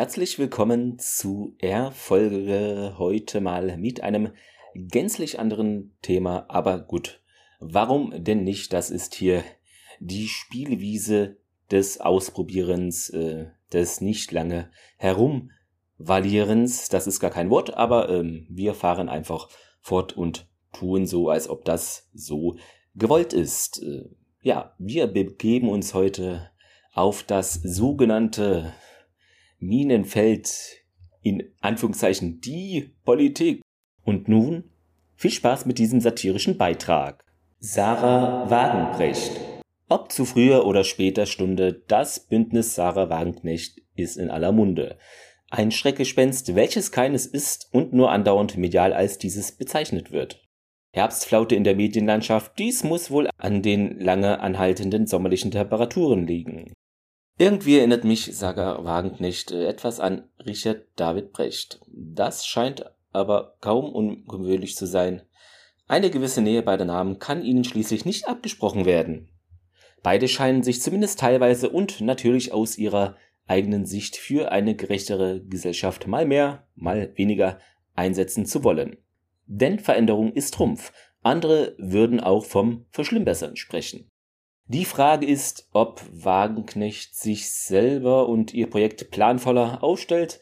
Herzlich willkommen zu R-Folge heute mal mit einem gänzlich anderen Thema, aber gut. Warum denn nicht? Das ist hier die Spielwiese des Ausprobierens, äh, des nicht lange herumvalierens. Das ist gar kein Wort, aber ähm, wir fahren einfach fort und tun so, als ob das so gewollt ist. Äh, ja, wir begeben uns heute auf das sogenannte Minenfeld in Anführungszeichen die Politik. Und nun viel Spaß mit diesem satirischen Beitrag. Sarah Wagenknecht. Ob zu früher oder später Stunde, das Bündnis Sarah Wagenknecht ist in aller Munde. Ein Schreckgespenst, welches keines ist und nur andauernd medial als dieses bezeichnet wird. Herbstflaute in der Medienlandschaft, dies muss wohl an den lange anhaltenden sommerlichen Temperaturen liegen. Irgendwie erinnert mich Saga Wagenknecht äh, etwas an Richard David Brecht. Das scheint aber kaum ungewöhnlich zu sein. Eine gewisse Nähe beider Namen kann ihnen schließlich nicht abgesprochen werden. Beide scheinen sich zumindest teilweise und natürlich aus ihrer eigenen Sicht für eine gerechtere Gesellschaft mal mehr, mal weniger einsetzen zu wollen. Denn Veränderung ist Trumpf. Andere würden auch vom Verschlimmbessern sprechen. Die Frage ist, ob Wagenknecht sich selber und ihr Projekt planvoller aufstellt,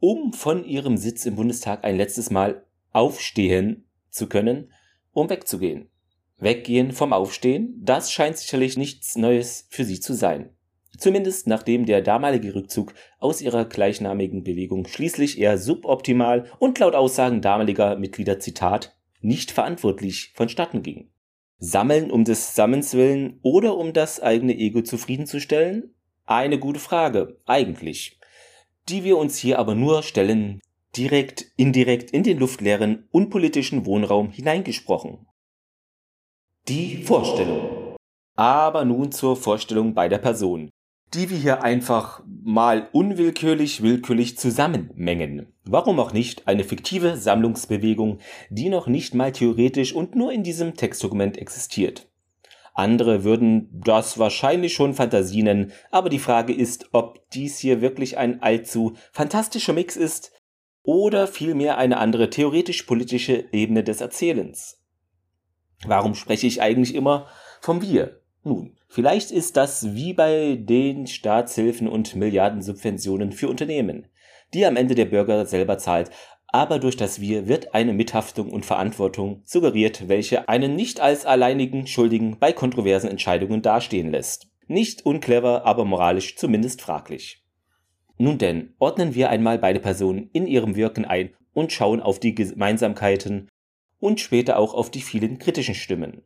um von ihrem Sitz im Bundestag ein letztes Mal aufstehen zu können, um wegzugehen. Weggehen vom Aufstehen, das scheint sicherlich nichts Neues für sie zu sein. Zumindest nachdem der damalige Rückzug aus ihrer gleichnamigen Bewegung schließlich eher suboptimal und laut Aussagen damaliger Mitglieder Zitat nicht verantwortlich vonstatten ging. Sammeln um des Sammens willen oder um das eigene Ego zufriedenzustellen? Eine gute Frage, eigentlich. Die wir uns hier aber nur stellen, direkt, indirekt in den luftleeren, unpolitischen Wohnraum hineingesprochen. Die Vorstellung. Aber nun zur Vorstellung beider Personen die wir hier einfach mal unwillkürlich, willkürlich zusammenmengen. Warum auch nicht eine fiktive Sammlungsbewegung, die noch nicht mal theoretisch und nur in diesem Textdokument existiert. Andere würden das wahrscheinlich schon Fantasie nennen, aber die Frage ist, ob dies hier wirklich ein allzu fantastischer Mix ist oder vielmehr eine andere theoretisch-politische Ebene des Erzählens. Warum spreche ich eigentlich immer vom Wir? Nun, Vielleicht ist das wie bei den Staatshilfen und Milliardensubventionen für Unternehmen, die am Ende der Bürger selber zahlt, aber durch das Wir wird eine Mithaftung und Verantwortung suggeriert, welche einen nicht als alleinigen Schuldigen bei kontroversen Entscheidungen dastehen lässt. Nicht unclever, aber moralisch zumindest fraglich. Nun denn, ordnen wir einmal beide Personen in ihrem Wirken ein und schauen auf die Gemeinsamkeiten und später auch auf die vielen kritischen Stimmen.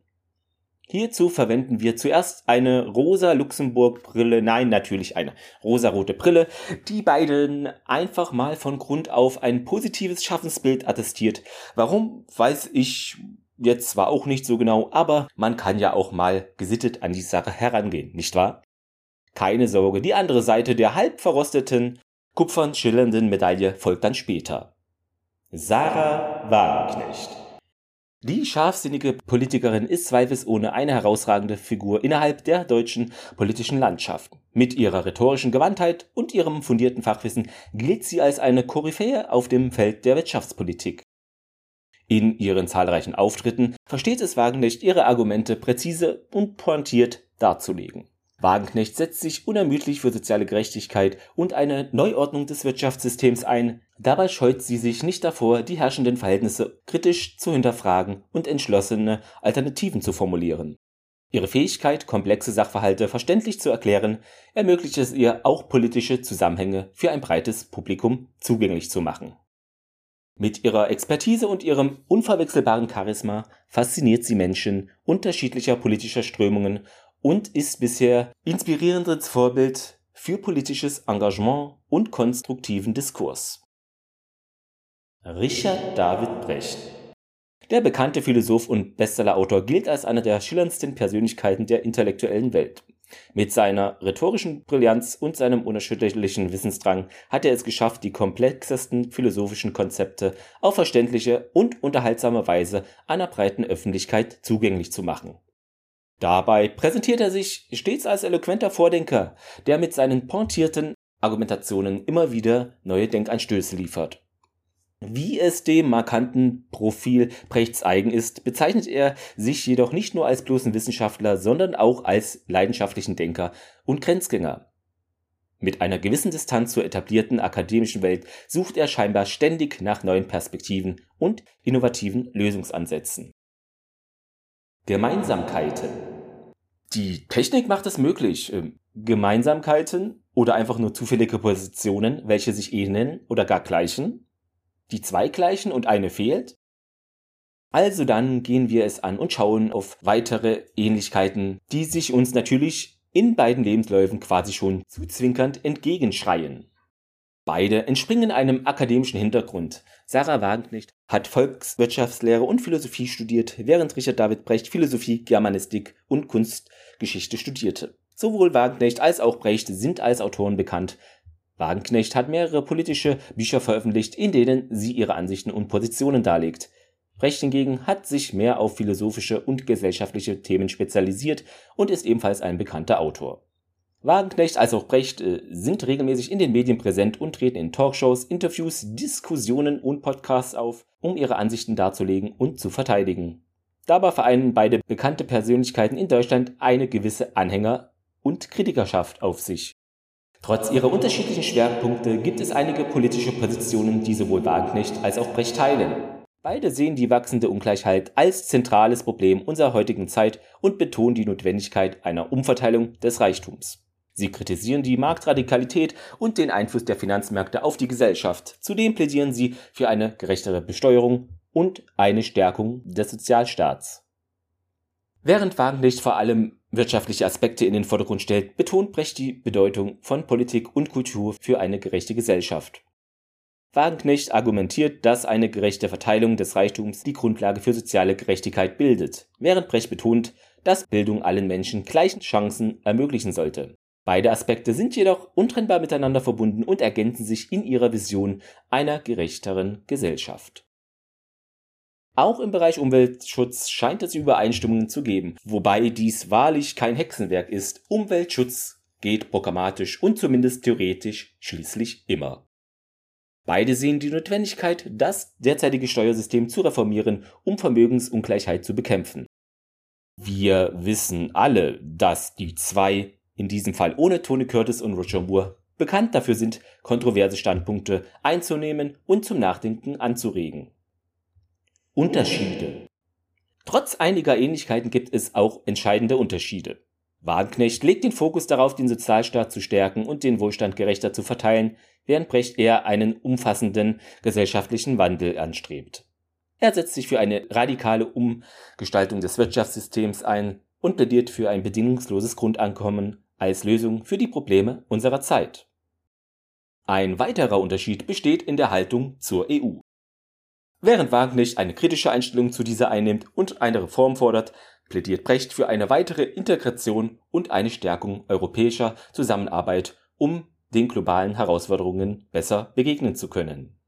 Hierzu verwenden wir zuerst eine rosa Luxemburg-Brille, nein, natürlich eine rosarote Brille, die beiden einfach mal von Grund auf ein positives Schaffensbild attestiert. Warum, weiß ich jetzt zwar auch nicht so genau, aber man kann ja auch mal gesittet an die Sache herangehen, nicht wahr? Keine Sorge, die andere Seite der halb verrosteten, kupfern schillernden Medaille folgt dann später. Sarah Wagenknecht die scharfsinnige Politikerin ist zweifelsohne eine herausragende Figur innerhalb der deutschen politischen Landschaft. Mit ihrer rhetorischen Gewandtheit und ihrem fundierten Fachwissen gilt sie als eine Koryphäe auf dem Feld der Wirtschaftspolitik. In ihren zahlreichen Auftritten versteht es Wagenknecht, ihre Argumente präzise und pointiert darzulegen. Wagenknecht setzt sich unermüdlich für soziale Gerechtigkeit und eine Neuordnung des Wirtschaftssystems ein. Dabei scheut sie sich nicht davor, die herrschenden Verhältnisse kritisch zu hinterfragen und entschlossene Alternativen zu formulieren. Ihre Fähigkeit, komplexe Sachverhalte verständlich zu erklären, ermöglicht es ihr, auch politische Zusammenhänge für ein breites Publikum zugänglich zu machen. Mit ihrer Expertise und ihrem unverwechselbaren Charisma fasziniert sie Menschen unterschiedlicher politischer Strömungen und ist bisher inspirierendes Vorbild für politisches Engagement und konstruktiven Diskurs. Richard David Brecht Der bekannte Philosoph und Bestsellerautor gilt als einer der schillerndsten Persönlichkeiten der intellektuellen Welt. Mit seiner rhetorischen Brillanz und seinem unerschütterlichen Wissensdrang hat er es geschafft, die komplexesten philosophischen Konzepte auf verständliche und unterhaltsame Weise einer breiten Öffentlichkeit zugänglich zu machen. Dabei präsentiert er sich stets als eloquenter Vordenker, der mit seinen pointierten Argumentationen immer wieder neue Denkanstöße liefert. Wie es dem markanten Profil Brechts eigen ist, bezeichnet er sich jedoch nicht nur als bloßen Wissenschaftler, sondern auch als leidenschaftlichen Denker und Grenzgänger. Mit einer gewissen Distanz zur etablierten akademischen Welt sucht er scheinbar ständig nach neuen Perspektiven und innovativen Lösungsansätzen. Gemeinsamkeiten. Die Technik macht es möglich. Ähm, Gemeinsamkeiten oder einfach nur zufällige Positionen, welche sich ähneln oder gar gleichen. Die zwei gleichen und eine fehlt. Also dann gehen wir es an und schauen auf weitere Ähnlichkeiten, die sich uns natürlich in beiden Lebensläufen quasi schon zuzwinkernd entgegenschreien. Beide entspringen einem akademischen Hintergrund. Sarah Wagenknecht hat Volkswirtschaftslehre und Philosophie studiert, während Richard David Brecht Philosophie, Germanistik und Kunstgeschichte studierte. Sowohl Wagenknecht als auch Brecht sind als Autoren bekannt. Wagenknecht hat mehrere politische Bücher veröffentlicht, in denen sie ihre Ansichten und Positionen darlegt. Brecht hingegen hat sich mehr auf philosophische und gesellschaftliche Themen spezialisiert und ist ebenfalls ein bekannter Autor. Wagenknecht als auch Brecht äh, sind regelmäßig in den Medien präsent und treten in Talkshows, Interviews, Diskussionen und Podcasts auf, um ihre Ansichten darzulegen und zu verteidigen. Dabei vereinen beide bekannte Persönlichkeiten in Deutschland eine gewisse Anhänger- und Kritikerschaft auf sich. Trotz ihrer unterschiedlichen Schwerpunkte gibt es einige politische Positionen, die sowohl Wagenknecht als auch Brecht teilen. Beide sehen die wachsende Ungleichheit als zentrales Problem unserer heutigen Zeit und betonen die Notwendigkeit einer Umverteilung des Reichtums. Sie kritisieren die Marktradikalität und den Einfluss der Finanzmärkte auf die Gesellschaft. Zudem plädieren sie für eine gerechtere Besteuerung und eine Stärkung des Sozialstaats. Während Wagenknecht vor allem wirtschaftliche Aspekte in den Vordergrund stellt, betont Brecht die Bedeutung von Politik und Kultur für eine gerechte Gesellschaft. Wagenknecht argumentiert, dass eine gerechte Verteilung des Reichtums die Grundlage für soziale Gerechtigkeit bildet, während Brecht betont, dass Bildung allen Menschen gleichen Chancen ermöglichen sollte. Beide Aspekte sind jedoch untrennbar miteinander verbunden und ergänzen sich in ihrer Vision einer gerechteren Gesellschaft. Auch im Bereich Umweltschutz scheint es Übereinstimmungen zu geben, wobei dies wahrlich kein Hexenwerk ist. Umweltschutz geht programmatisch und zumindest theoretisch schließlich immer. Beide sehen die Notwendigkeit, das derzeitige Steuersystem zu reformieren, um Vermögensungleichheit zu bekämpfen. Wir wissen alle, dass die zwei, in diesem Fall ohne Tony Curtis und Roger Moore, bekannt dafür sind, kontroverse Standpunkte einzunehmen und zum Nachdenken anzuregen. Unterschiede. Trotz einiger Ähnlichkeiten gibt es auch entscheidende Unterschiede. Wagenknecht legt den Fokus darauf, den Sozialstaat zu stärken und den Wohlstand gerechter zu verteilen, während Brecht eher einen umfassenden gesellschaftlichen Wandel anstrebt. Er setzt sich für eine radikale Umgestaltung des Wirtschaftssystems ein und plädiert für ein bedingungsloses Grundankommen als Lösung für die Probleme unserer Zeit. Ein weiterer Unterschied besteht in der Haltung zur EU. Während Wagenknecht eine kritische Einstellung zu dieser einnimmt und eine Reform fordert, plädiert Brecht für eine weitere Integration und eine Stärkung europäischer Zusammenarbeit, um den globalen Herausforderungen besser begegnen zu können.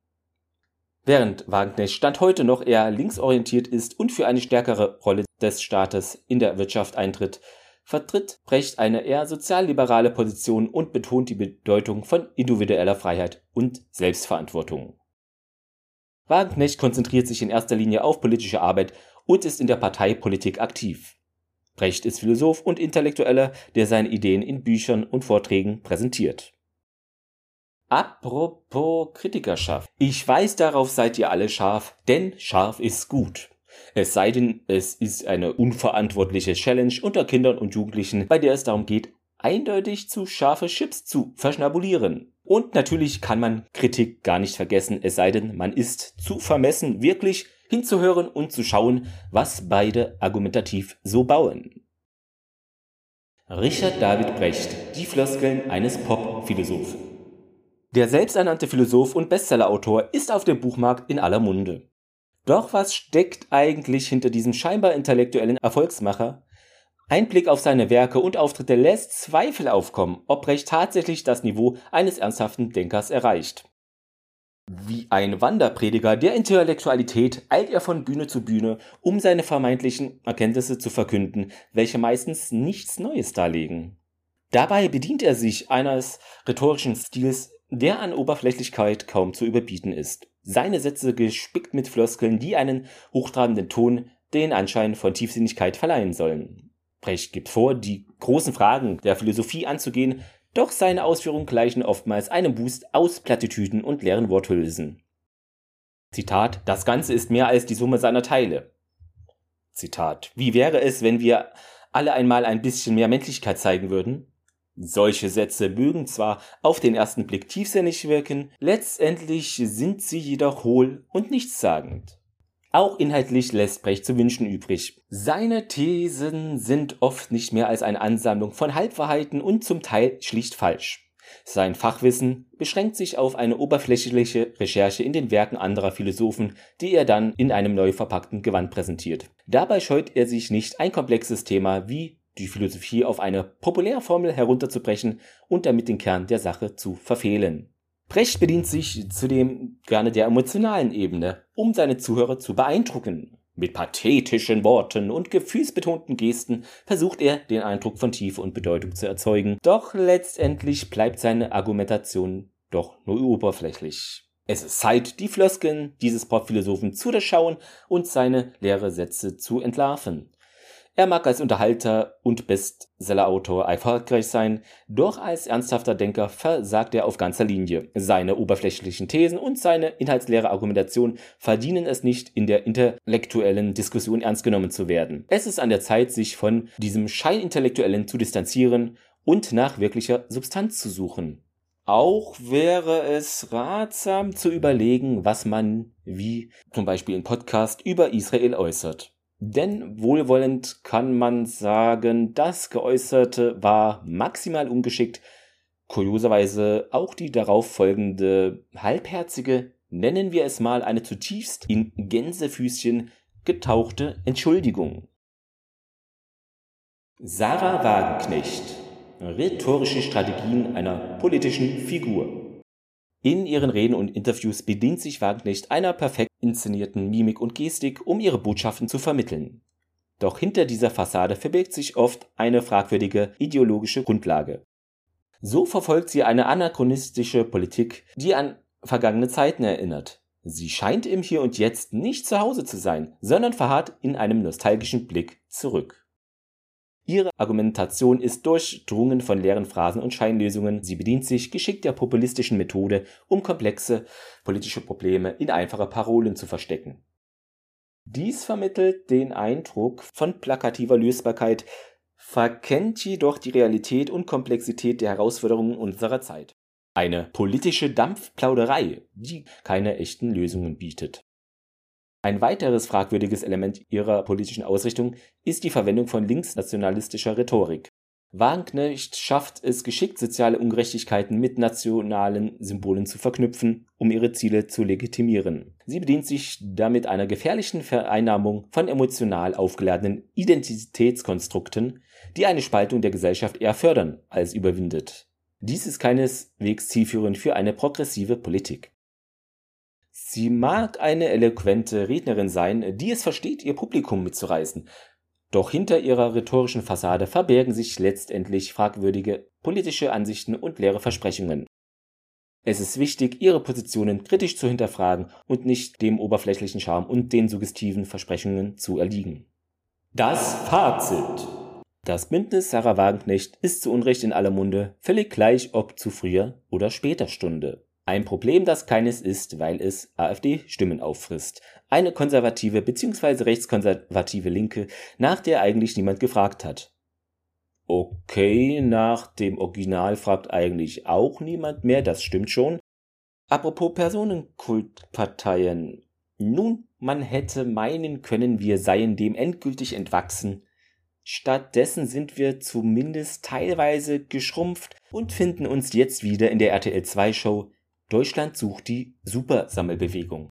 Während Wagenknecht Stand heute noch eher linksorientiert ist und für eine stärkere Rolle des Staates in der Wirtschaft eintritt, vertritt Brecht eine eher sozialliberale Position und betont die Bedeutung von individueller Freiheit und Selbstverantwortung. Wagenknecht konzentriert sich in erster Linie auf politische Arbeit und ist in der Parteipolitik aktiv. Brecht ist Philosoph und Intellektueller, der seine Ideen in Büchern und Vorträgen präsentiert. Apropos Kritikerschaft. Ich weiß, darauf seid ihr alle scharf, denn scharf ist gut. Es sei denn, es ist eine unverantwortliche Challenge unter Kindern und Jugendlichen, bei der es darum geht, eindeutig zu scharfe Chips zu verschnabulieren. Und natürlich kann man Kritik gar nicht vergessen, es sei denn, man ist zu vermessen, wirklich hinzuhören und zu schauen, was beide argumentativ so bauen. Richard David Brecht, die Floskeln eines Pop-Philosophen. Der selbsternannte Philosoph und Bestsellerautor ist auf dem Buchmarkt in aller Munde. Doch was steckt eigentlich hinter diesem scheinbar intellektuellen Erfolgsmacher? Ein Blick auf seine Werke und Auftritte lässt Zweifel aufkommen, ob Brecht tatsächlich das Niveau eines ernsthaften Denkers erreicht. Wie ein Wanderprediger der Intellektualität eilt er von Bühne zu Bühne, um seine vermeintlichen Erkenntnisse zu verkünden, welche meistens nichts Neues darlegen. Dabei bedient er sich eines rhetorischen Stils, der an Oberflächlichkeit kaum zu überbieten ist. Seine Sätze gespickt mit Floskeln, die einen hochtrabenden Ton den Anschein von Tiefsinnigkeit verleihen sollen. Brecht gibt vor, die großen Fragen der Philosophie anzugehen, doch seine Ausführungen gleichen oftmals einem Boost aus Plattitüden und leeren Worthülsen. Zitat, das Ganze ist mehr als die Summe seiner Teile. Zitat, wie wäre es, wenn wir alle einmal ein bisschen mehr Menschlichkeit zeigen würden? Solche Sätze mögen zwar auf den ersten Blick tiefsinnig wirken, letztendlich sind sie jedoch hohl und nichtssagend. Auch inhaltlich lässt Brecht zu wünschen übrig. Seine Thesen sind oft nicht mehr als eine Ansammlung von Halbwahrheiten und zum Teil schlicht falsch. Sein Fachwissen beschränkt sich auf eine oberflächliche Recherche in den Werken anderer Philosophen, die er dann in einem neu verpackten Gewand präsentiert. Dabei scheut er sich nicht, ein komplexes Thema wie die Philosophie auf eine Populärformel herunterzubrechen und damit den Kern der Sache zu verfehlen. Brecht bedient sich zudem gerne der emotionalen Ebene, um seine Zuhörer zu beeindrucken. Mit pathetischen Worten und gefühlsbetonten Gesten versucht er, den Eindruck von Tiefe und Bedeutung zu erzeugen, doch letztendlich bleibt seine Argumentation doch nur oberflächlich. Es ist Zeit, die Floskeln dieses Popphilosophen zu durchschauen und seine leere Sätze zu entlarven. Er mag als Unterhalter und Bestsellerautor erfolgreich sein, doch als ernsthafter Denker versagt er auf ganzer Linie. Seine oberflächlichen Thesen und seine inhaltsleere Argumentation verdienen es nicht, in der intellektuellen Diskussion ernst genommen zu werden. Es ist an der Zeit, sich von diesem Scheinintellektuellen zu distanzieren und nach wirklicher Substanz zu suchen. Auch wäre es ratsam zu überlegen, was man, wie zum Beispiel im Podcast, über Israel äußert. Denn wohlwollend kann man sagen, das Geäußerte war maximal ungeschickt. Kurioserweise auch die darauf folgende halbherzige, nennen wir es mal eine zutiefst in Gänsefüßchen getauchte Entschuldigung. Sarah Wagenknecht. Rhetorische Strategien einer politischen Figur. In ihren Reden und Interviews bedient sich Wagenknecht einer perfekt inszenierten Mimik und Gestik, um ihre Botschaften zu vermitteln. Doch hinter dieser Fassade verbirgt sich oft eine fragwürdige ideologische Grundlage. So verfolgt sie eine anachronistische Politik, die an vergangene Zeiten erinnert. Sie scheint im Hier und Jetzt nicht zu Hause zu sein, sondern verharrt in einem nostalgischen Blick zurück. Ihre Argumentation ist durchdrungen von leeren Phrasen und Scheinlösungen. Sie bedient sich geschickt der populistischen Methode, um komplexe politische Probleme in einfache Parolen zu verstecken. Dies vermittelt den Eindruck von plakativer Lösbarkeit, verkennt jedoch die Realität und Komplexität der Herausforderungen unserer Zeit. Eine politische Dampfplauderei, die keine echten Lösungen bietet. Ein weiteres fragwürdiges Element ihrer politischen Ausrichtung ist die Verwendung von linksnationalistischer Rhetorik. Wagenknecht schafft es geschickt, soziale Ungerechtigkeiten mit nationalen Symbolen zu verknüpfen, um ihre Ziele zu legitimieren. Sie bedient sich damit einer gefährlichen Vereinnahmung von emotional aufgeladenen Identitätskonstrukten, die eine Spaltung der Gesellschaft eher fördern als überwindet. Dies ist keineswegs zielführend für eine progressive Politik. Sie mag eine eloquente Rednerin sein, die es versteht, ihr Publikum mitzureißen. Doch hinter ihrer rhetorischen Fassade verbergen sich letztendlich fragwürdige politische Ansichten und leere Versprechungen. Es ist wichtig, ihre Positionen kritisch zu hinterfragen und nicht dem oberflächlichen Charme und den suggestiven Versprechungen zu erliegen. Das Fazit. Das Bündnis Sarah Wagenknecht ist zu Unrecht in aller Munde, völlig gleich ob zu früher oder später Stunde. Ein Problem, das keines ist, weil es AfD-Stimmen auffrisst. Eine konservative bzw. rechtskonservative Linke, nach der eigentlich niemand gefragt hat. Okay, nach dem Original fragt eigentlich auch niemand mehr, das stimmt schon. Apropos Personenkultparteien. Nun, man hätte meinen können, wir seien dem endgültig entwachsen. Stattdessen sind wir zumindest teilweise geschrumpft und finden uns jetzt wieder in der RTL 2 Show Deutschland sucht die Supersammelbewegung.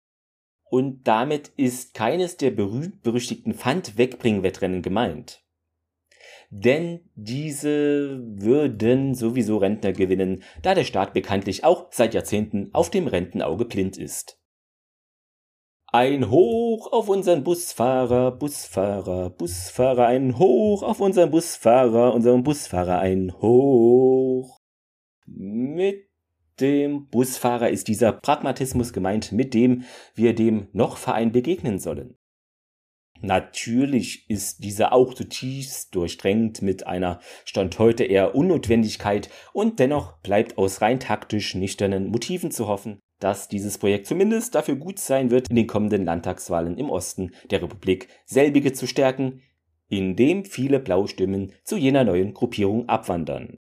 Und damit ist keines der berühmt-berüchtigten Pfand-Wegbring-Wettrennen gemeint. Denn diese würden sowieso Rentner gewinnen, da der Staat bekanntlich auch seit Jahrzehnten auf dem Rentenauge blind ist. Ein Hoch auf unseren Busfahrer, Busfahrer, Busfahrer, ein Hoch auf unseren Busfahrer, unseren Busfahrer, ein Hoch. Dem Busfahrer ist dieser Pragmatismus gemeint, mit dem wir dem Noch-Verein begegnen sollen. Natürlich ist dieser auch zutiefst durchdrängt mit einer Stand heute eher Unnotwendigkeit und dennoch bleibt aus rein taktisch nüchternen Motiven zu hoffen, dass dieses Projekt zumindest dafür gut sein wird, in den kommenden Landtagswahlen im Osten der Republik selbige zu stärken, indem viele Blaustimmen zu jener neuen Gruppierung abwandern.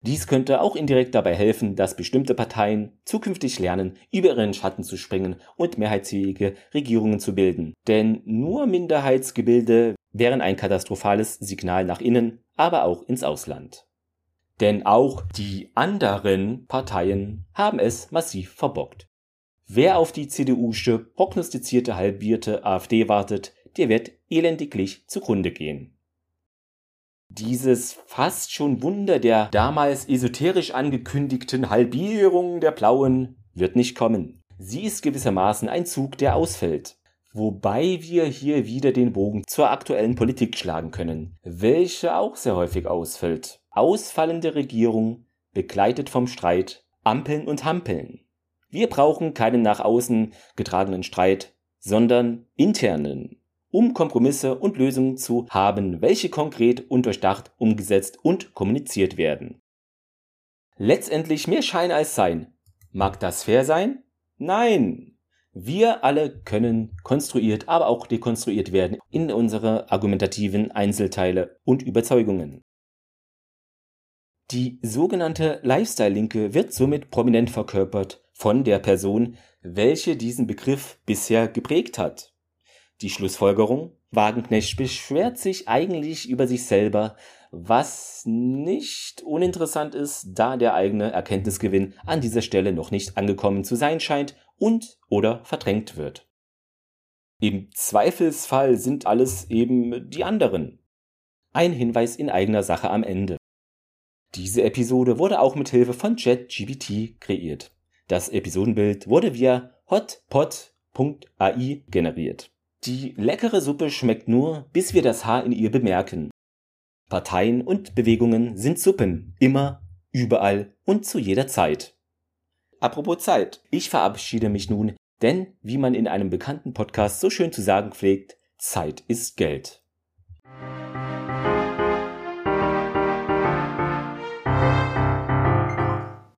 Dies könnte auch indirekt dabei helfen, dass bestimmte Parteien zukünftig lernen, über ihren Schatten zu springen und mehrheitsfähige Regierungen zu bilden. Denn nur Minderheitsgebilde wären ein katastrophales Signal nach innen, aber auch ins Ausland. Denn auch die anderen Parteien haben es massiv verbockt. Wer auf die CDU-sche prognostizierte halbierte AfD wartet, der wird elendiglich zugrunde gehen. Dieses fast schon Wunder der damals esoterisch angekündigten Halbierung der Blauen wird nicht kommen. Sie ist gewissermaßen ein Zug, der ausfällt. Wobei wir hier wieder den Bogen zur aktuellen Politik schlagen können, welche auch sehr häufig ausfällt. Ausfallende Regierung, begleitet vom Streit, Ampeln und Hampeln. Wir brauchen keinen nach außen getragenen Streit, sondern internen um Kompromisse und Lösungen zu haben, welche konkret und durchdacht umgesetzt und kommuniziert werden. Letztendlich mehr Schein als Sein. Mag das fair sein? Nein. Wir alle können konstruiert, aber auch dekonstruiert werden in unsere argumentativen Einzelteile und Überzeugungen. Die sogenannte Lifestyle-Linke wird somit prominent verkörpert von der Person, welche diesen Begriff bisher geprägt hat. Die Schlussfolgerung? Wagenknecht beschwert sich eigentlich über sich selber, was nicht uninteressant ist, da der eigene Erkenntnisgewinn an dieser Stelle noch nicht angekommen zu sein scheint und oder verdrängt wird. Im Zweifelsfall sind alles eben die anderen. Ein Hinweis in eigener Sache am Ende. Diese Episode wurde auch mit Hilfe von ChatGPT kreiert. Das Episodenbild wurde via hotpot.ai generiert. Die leckere Suppe schmeckt nur, bis wir das Haar in ihr bemerken. Parteien und Bewegungen sind Suppen, immer, überall und zu jeder Zeit. Apropos Zeit, ich verabschiede mich nun, denn wie man in einem bekannten Podcast so schön zu sagen pflegt, Zeit ist Geld.